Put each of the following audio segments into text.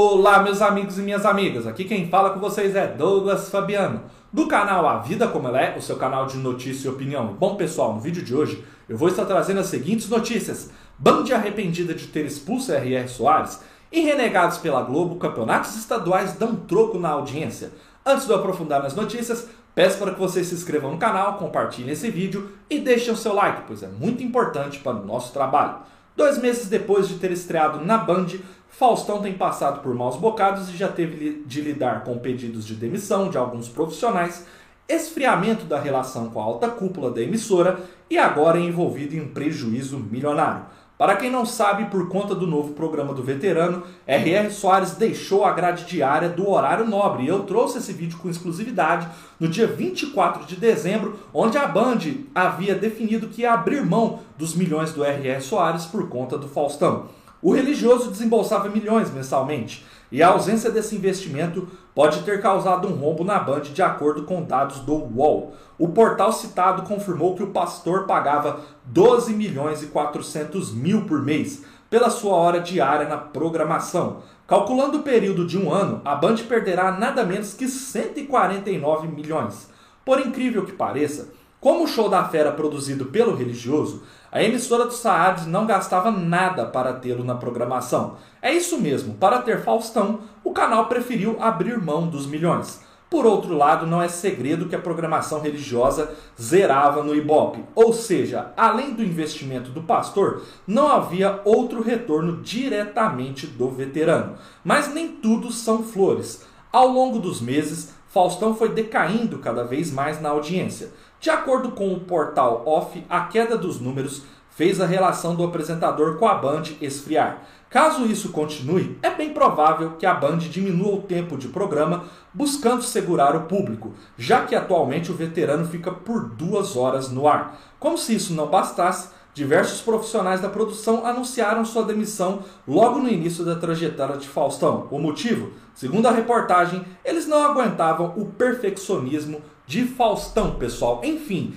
Olá, meus amigos e minhas amigas. Aqui quem fala com vocês é Douglas Fabiano, do canal A Vida Como Ela É, o seu canal de notícia e opinião. Bom, pessoal, no vídeo de hoje eu vou estar trazendo as seguintes notícias: Band arrependida de ter expulso R.R. Soares e renegados pela Globo, campeonatos estaduais dão troco na audiência. Antes de eu aprofundar nas notícias, peço para que vocês se inscrevam no canal, compartilhem esse vídeo e deixem o seu like, pois é muito importante para o nosso trabalho. Dois meses depois de ter estreado na Band, Faustão tem passado por maus bocados e já teve de lidar com pedidos de demissão de alguns profissionais, esfriamento da relação com a alta cúpula da emissora e agora é envolvido em um prejuízo milionário. Para quem não sabe, por conta do novo programa do veterano, R.R. Soares deixou a grade diária do horário nobre. Eu trouxe esse vídeo com exclusividade no dia 24 de dezembro, onde a Band havia definido que ia abrir mão dos milhões do R.R. Soares por conta do Faustão. O religioso desembolsava milhões mensalmente e a ausência desse investimento pode ter causado um rombo na Band, de acordo com dados do UOL. O portal citado confirmou que o pastor pagava 12 milhões e 400 mil por mês pela sua hora diária na programação. Calculando o período de um ano, a Band perderá nada menos que 149 milhões. Por incrível que pareça, como o show da fera produzido pelo religioso, a emissora do Saad não gastava nada para tê-lo na programação. É isso mesmo, para ter Faustão, o canal preferiu abrir mão dos milhões. Por outro lado, não é segredo que a programação religiosa zerava no Ibope, ou seja, além do investimento do pastor, não havia outro retorno diretamente do veterano. Mas nem tudo são flores. Ao longo dos meses, Faustão foi decaindo cada vez mais na audiência. De acordo com o portal Off, a queda dos números fez a relação do apresentador com a Band esfriar. Caso isso continue, é bem provável que a Band diminua o tempo de programa buscando segurar o público, já que atualmente o veterano fica por duas horas no ar. Como se isso não bastasse, diversos profissionais da produção anunciaram sua demissão logo no início da trajetória de Faustão. O motivo? Segundo a reportagem, eles não aguentavam o perfeccionismo de Faustão, pessoal. Enfim,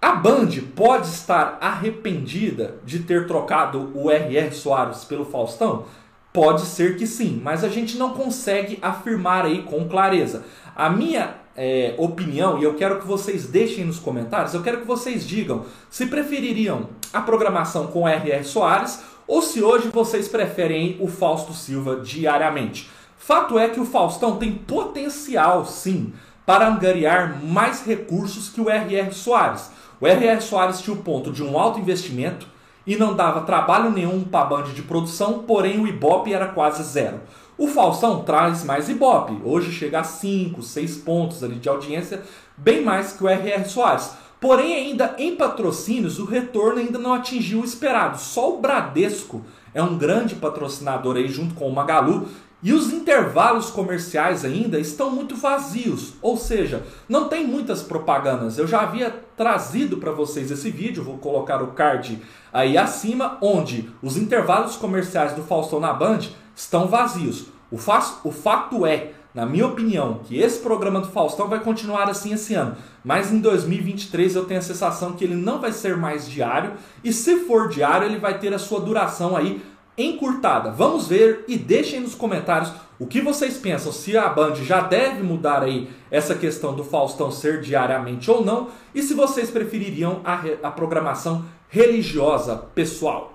a Band pode estar arrependida de ter trocado o R.R. Soares pelo Faustão? Pode ser que sim, mas a gente não consegue afirmar aí com clareza. A minha é, opinião, e eu quero que vocês deixem nos comentários, eu quero que vocês digam se prefeririam a programação com R.R. Soares ou se hoje vocês preferem o Fausto Silva diariamente. Fato é que o Faustão tem potencial, sim, para angariar mais recursos que o R.R. Soares. O R.R. Soares tinha o ponto de um alto investimento e não dava trabalho nenhum para a band de produção, porém o Ibope era quase zero. O Faustão traz mais Ibope, hoje chega a 5, 6 pontos ali de audiência, bem mais que o R.R. Soares. Porém, ainda em patrocínios, o retorno ainda não atingiu o esperado. Só o Bradesco é um grande patrocinador aí junto com o Magalu e os intervalos comerciais ainda estão muito vazios, ou seja, não tem muitas propagandas. Eu já havia trazido para vocês esse vídeo, vou colocar o card aí acima, onde os intervalos comerciais do Faustão na Band estão vazios. O, o fato é, na minha opinião, que esse programa do Faustão vai continuar assim esse ano. Mas em 2023 eu tenho a sensação que ele não vai ser mais diário. E se for diário, ele vai ter a sua duração aí encurtada. Vamos ver e deixem nos comentários o que vocês pensam, se a Band já deve mudar aí essa questão do Faustão ser diariamente ou não, e se vocês prefeririam a, a programação religiosa pessoal.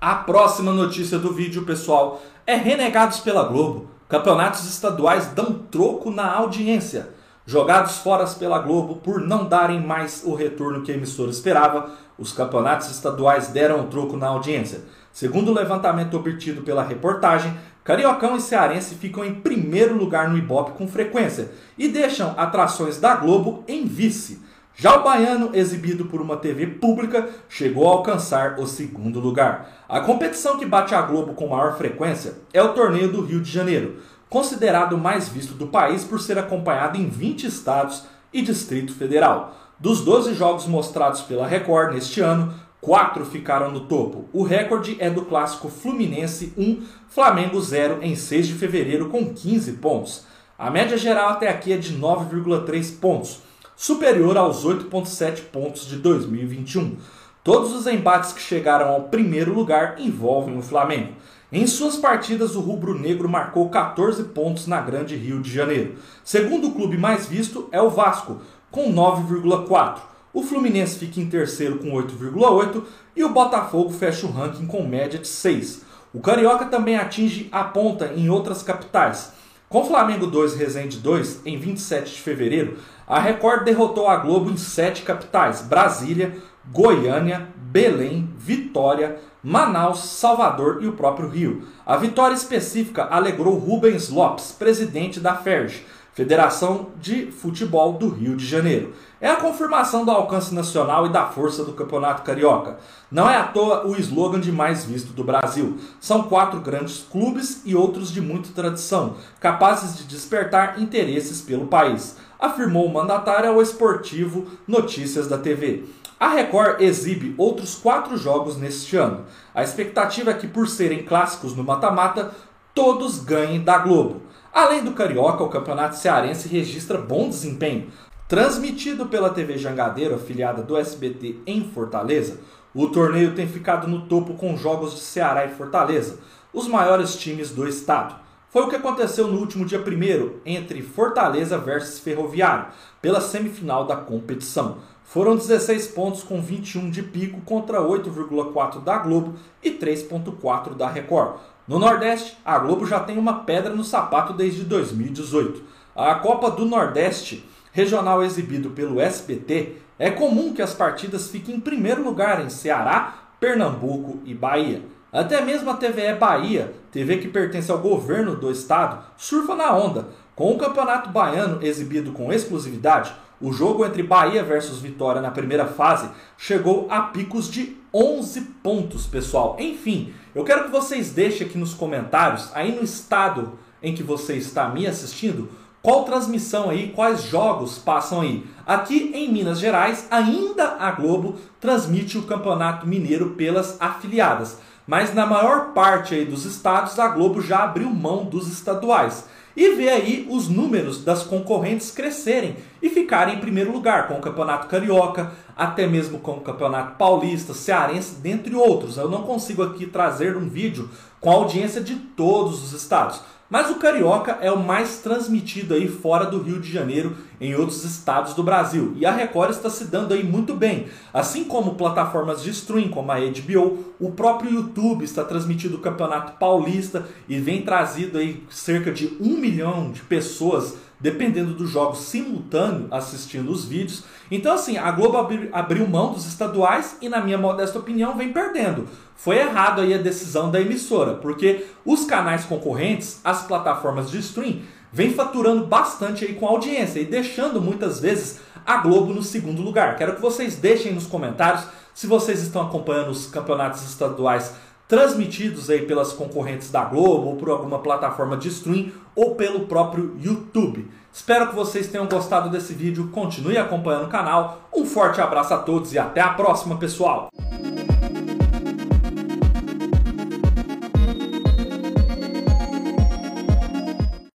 A próxima notícia do vídeo, pessoal, é renegados pela Globo. Campeonatos estaduais dão troco na audiência. Jogados fora pela Globo por não darem mais o retorno que a emissora esperava, os campeonatos estaduais deram o troco na audiência. Segundo o levantamento obtido pela reportagem, Cariocão e Cearense ficam em primeiro lugar no Ibope com frequência e deixam atrações da Globo em vice. Já o baiano, exibido por uma TV pública, chegou a alcançar o segundo lugar. A competição que bate a Globo com maior frequência é o Torneio do Rio de Janeiro, considerado o mais visto do país por ser acompanhado em 20 estados e Distrito Federal. Dos 12 jogos mostrados pela Record neste ano, quatro ficaram no topo. O recorde é do clássico Fluminense 1, Flamengo 0 em 6 de fevereiro com 15 pontos. A média geral até aqui é de 9,3 pontos, superior aos 8,7 pontos de 2021. Todos os embates que chegaram ao primeiro lugar envolvem o Flamengo. Em suas partidas, o rubro-negro marcou 14 pontos na Grande Rio de Janeiro. Segundo o clube mais visto é o Vasco, com 9,4. O Fluminense fica em terceiro com 8,8 e o Botafogo fecha o ranking com média de 6. O Carioca também atinge a ponta em outras capitais. Com Flamengo 2 Resende 2, em 27 de fevereiro, a Record derrotou a Globo em sete capitais: Brasília, Goiânia, Belém, Vitória, Manaus, Salvador e o próprio Rio. A vitória específica alegrou Rubens Lopes, presidente da FERJ, Federação de Futebol do Rio de Janeiro. É a confirmação do alcance nacional e da força do Campeonato Carioca. Não é à toa o slogan de mais visto do Brasil. São quatro grandes clubes e outros de muita tradição, capazes de despertar interesses pelo país, afirmou o mandatário ao esportivo Notícias da TV. A Record exibe outros quatro jogos neste ano. A expectativa é que, por serem clássicos no mata-mata, todos ganhem da Globo. Além do Carioca, o Campeonato Cearense registra bom desempenho. Transmitido pela TV Jangadeiro, afiliada do SBT em Fortaleza, o torneio tem ficado no topo com jogos de Ceará e Fortaleza, os maiores times do estado. Foi o que aconteceu no último dia 1 entre Fortaleza versus Ferroviário, pela semifinal da competição. Foram 16 pontos com 21 de pico contra 8,4 da Globo e 3,4 da Record. No Nordeste, a Globo já tem uma pedra no sapato desde 2018. A Copa do Nordeste, regional exibido pelo SBT, é comum que as partidas fiquem em primeiro lugar em Ceará, Pernambuco e Bahia. Até mesmo a TVE Bahia, TV que pertence ao governo do estado, surfa na onda. Com o Campeonato Baiano exibido com exclusividade, o jogo entre Bahia versus Vitória na primeira fase chegou a picos de 11 pontos, pessoal. Enfim, eu quero que vocês deixem aqui nos comentários, aí no estado em que você está me assistindo, qual transmissão aí, quais jogos passam aí. Aqui em Minas Gerais, ainda a Globo transmite o Campeonato Mineiro pelas afiliadas, mas na maior parte aí dos estados a Globo já abriu mão dos estaduais e ver aí os números das concorrentes crescerem e ficarem em primeiro lugar com o Campeonato Carioca, até mesmo com o Campeonato Paulista, Cearense, dentre outros. Eu não consigo aqui trazer um vídeo com a audiência de todos os estados. Mas o Carioca é o mais transmitido aí fora do Rio de Janeiro, em outros estados do Brasil. E a Record está se dando aí muito bem. Assim como plataformas de como a HBO, o próprio YouTube está transmitindo o Campeonato Paulista e vem trazido aí cerca de um milhão de pessoas dependendo dos jogos simultâneo assistindo os vídeos. Então, assim, a Globo abriu mão dos estaduais e, na minha modesta opinião, vem perdendo. Foi errado aí a decisão da emissora, porque os canais concorrentes, as plataformas de stream, vem faturando bastante aí com audiência e deixando muitas vezes a Globo no segundo lugar. Quero que vocês deixem nos comentários se vocês estão acompanhando os campeonatos estaduais transmitidos aí pelas concorrentes da Globo ou por alguma plataforma de stream ou pelo próprio YouTube. Espero que vocês tenham gostado desse vídeo, continue acompanhando o canal. Um forte abraço a todos e até a próxima, pessoal!